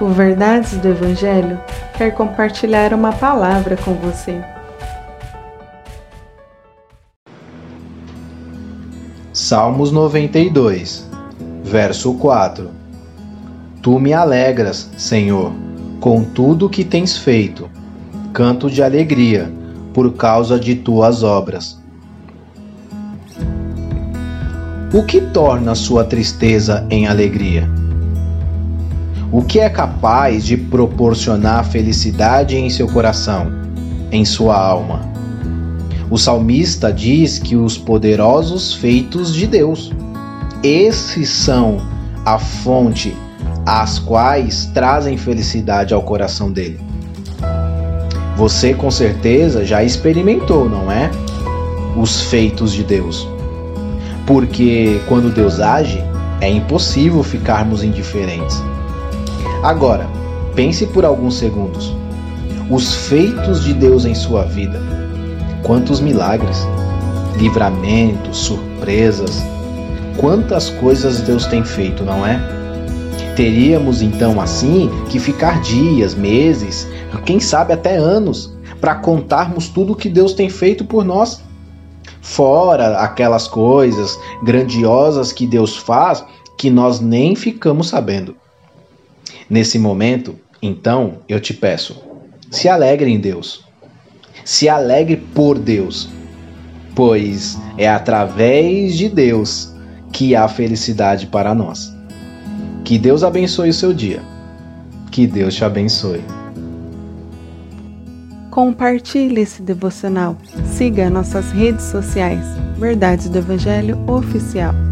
O Verdades do Evangelho quer compartilhar uma palavra com você. Salmos 92, verso 4 Tu me alegras, Senhor, com tudo que tens feito. Canto de alegria por causa de tuas obras. O que torna sua tristeza em alegria? O que é capaz de proporcionar felicidade em seu coração, em sua alma? O salmista diz que os poderosos feitos de Deus, esses são a fonte as quais trazem felicidade ao coração dele. Você com certeza já experimentou, não é? Os feitos de Deus. Porque quando Deus age, é impossível ficarmos indiferentes. Agora, pense por alguns segundos. Os feitos de Deus em sua vida. Quantos milagres, livramentos, surpresas. Quantas coisas Deus tem feito, não é? Teríamos então assim que ficar dias, meses, quem sabe até anos, para contarmos tudo o que Deus tem feito por nós. Fora aquelas coisas grandiosas que Deus faz que nós nem ficamos sabendo. Nesse momento, então, eu te peço, se alegre em Deus. Se alegre por Deus, pois é através de Deus que há felicidade para nós. Que Deus abençoe o seu dia. Que Deus te abençoe. Compartilhe esse devocional. Siga nossas redes sociais. Verdades do Evangelho Oficial.